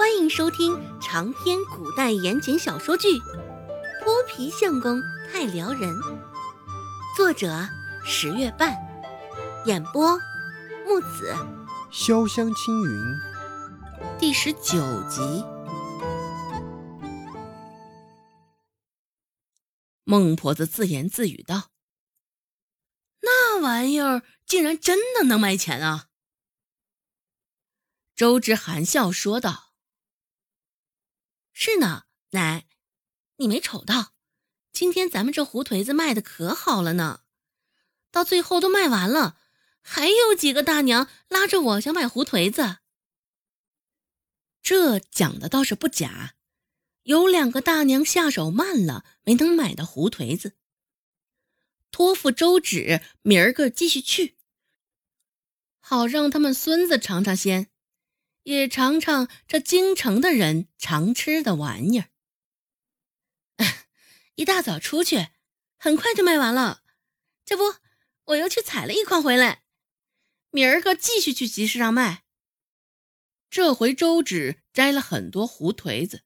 欢迎收听长篇古代言情小说剧《泼皮相公太撩人》，作者十月半，演播木子潇湘青云，第十九集。孟婆子自言自语道：“那玩意儿竟然真的能卖钱啊！”周芷含笑说道。是呢，奶，你没瞅到，今天咱们这胡颓子卖的可好了呢，到最后都卖完了，还有几个大娘拉着我想买胡颓子。这讲的倒是不假，有两个大娘下手慢了，没能买到胡颓子，托付周芷明儿个继续去，好让他们孙子尝尝鲜。也尝尝这京城的人常吃的玩意儿。一大早出去，很快就卖完了。这不，我又去采了一筐回来，明儿个继续去集市上卖。这回周芷摘了很多胡颓子，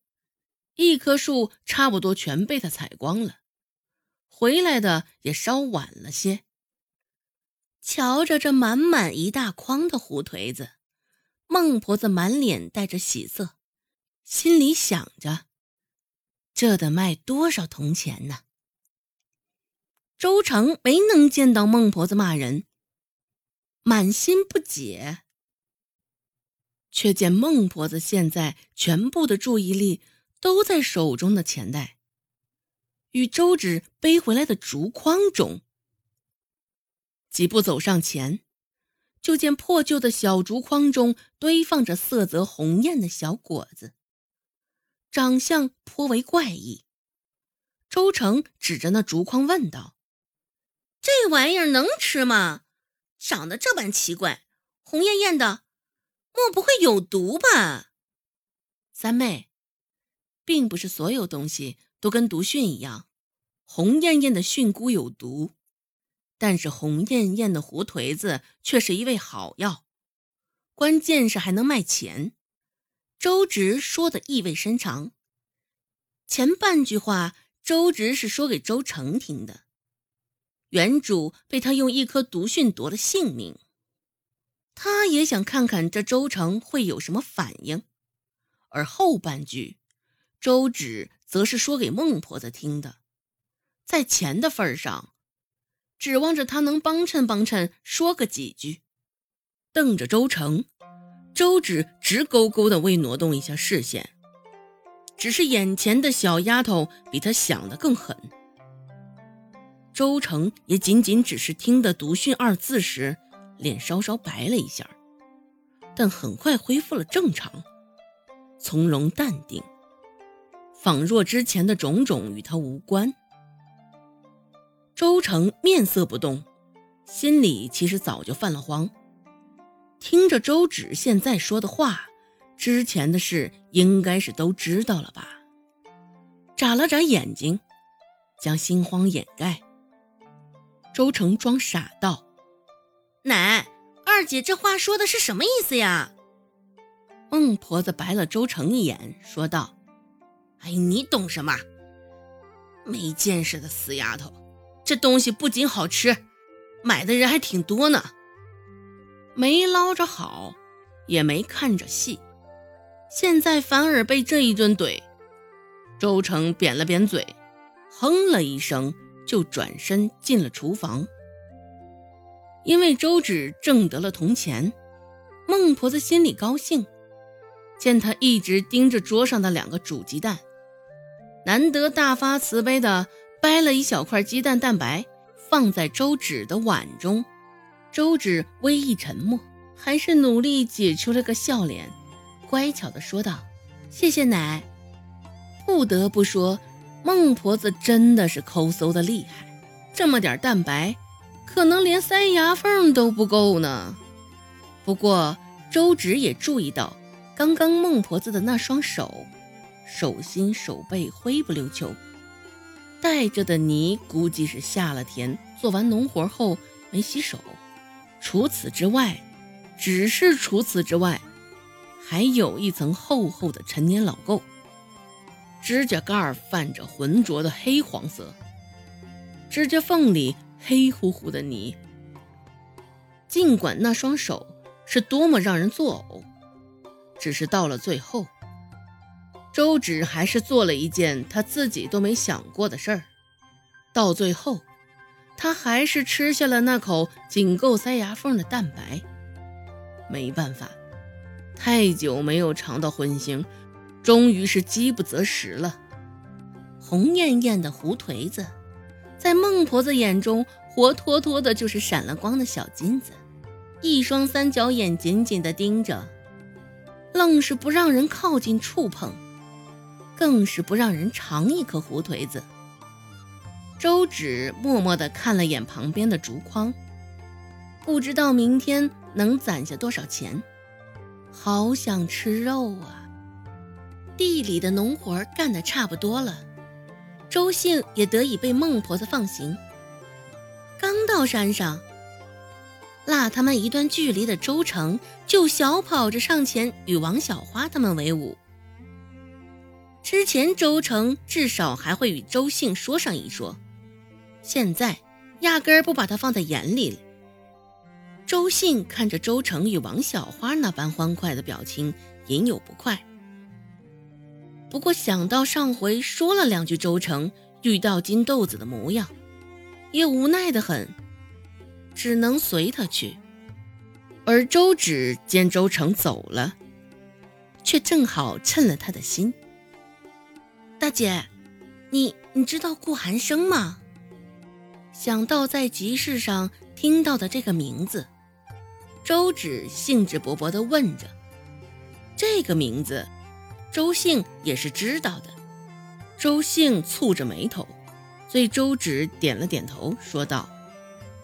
一棵树差不多全被他采光了，回来的也稍晚了些。瞧着这满满一大筐的胡颓子。孟婆子满脸带着喜色，心里想着：这得卖多少铜钱呢？周成没能见到孟婆子骂人，满心不解，却见孟婆子现在全部的注意力都在手中的钱袋与周芷背回来的竹筐中，几步走上前。就见破旧的小竹筐中堆放着色泽红艳的小果子，长相颇为怪异。周成指着那竹筐问道：“这玩意儿能吃吗？长得这般奇怪，红艳艳的，莫不会有毒吧？”三妹，并不是所有东西都跟毒蕈一样，红艳艳的蕈菇有毒。但是红艳艳的胡颓子却是一味好药，关键是还能卖钱。周直说的意味深长。前半句话，周直是说给周成听的，原主被他用一颗毒蕈夺了性命，他也想看看这周成会有什么反应。而后半句，周芷则是说给孟婆子听的，在钱的份上。指望着他能帮衬帮衬，说个几句，瞪着周成，周芷直勾勾的未挪动一下视线。只是眼前的小丫头比他想的更狠。周成也仅仅只是听得“毒训”二字时，脸稍稍白了一下，但很快恢复了正常，从容淡定，仿若之前的种种与他无关。周成面色不动，心里其实早就犯了慌。听着周芷现在说的话，之前的事应该是都知道了吧？眨了眨眼睛，将心慌掩盖。周成装傻道：“奶，二姐这话说的是什么意思呀？”孟婆子白了周成一眼，说道：“哎，你懂什么？没见识的死丫头！”这东西不仅好吃，买的人还挺多呢。没捞着好，也没看着细，现在反而被这一顿怼。周成扁了扁嘴，哼了一声，就转身进了厨房。因为周芷挣得了铜钱，孟婆子心里高兴，见他一直盯着桌上的两个煮鸡蛋，难得大发慈悲的。掰了一小块鸡蛋蛋白，放在周芷的碗中。周芷微一沉默，还是努力挤出了个笑脸，乖巧的说道：“谢谢奶。”不得不说，孟婆子真的是抠搜的厉害。这么点蛋白，可能连塞牙缝都不够呢。不过周芷也注意到，刚刚孟婆子的那双手，手心手背灰不溜秋。带着的泥估计是下了田做完农活后没洗手。除此之外，只是除此之外，还有一层厚厚的陈年老垢，指甲盖泛着浑浊的黑黄色，指甲缝里黑乎乎的泥。尽管那双手是多么让人作呕，只是到了最后，周芷还是做了一件他自己都没想过的事儿。到最后，他还是吃下了那口仅够塞牙缝的蛋白。没办法，太久没有尝到荤腥，终于是饥不择食了。红艳艳的胡颓子，在孟婆子眼中，活脱脱的就是闪了光的小金子。一双三角眼紧紧地盯着，愣是不让人靠近触碰，更是不让人尝一颗胡颓子。周芷默默地看了眼旁边的竹筐，不知道明天能攒下多少钱。好想吃肉啊！地里的农活干得差不多了，周兴也得以被孟婆子放行。刚到山上。落他们一段距离的周成就小跑着上前与王小花他们为伍。之前周成至少还会与周兴说上一说，现在压根儿不把他放在眼里了。周兴看着周成与王小花那般欢快的表情，隐有不快。不过想到上回说了两句周成遇到金豆子的模样，也无奈的很。只能随他去，而周芷见周成走了，却正好趁了他的心。大姐，你你知道顾寒生吗？想到在集市上听到的这个名字，周芷兴致勃勃地问着。这个名字，周兴也是知道的。周兴蹙着眉头，对周芷点了点头，说道。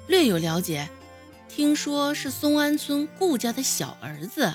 略有了解，听说是松安村顾家的小儿子。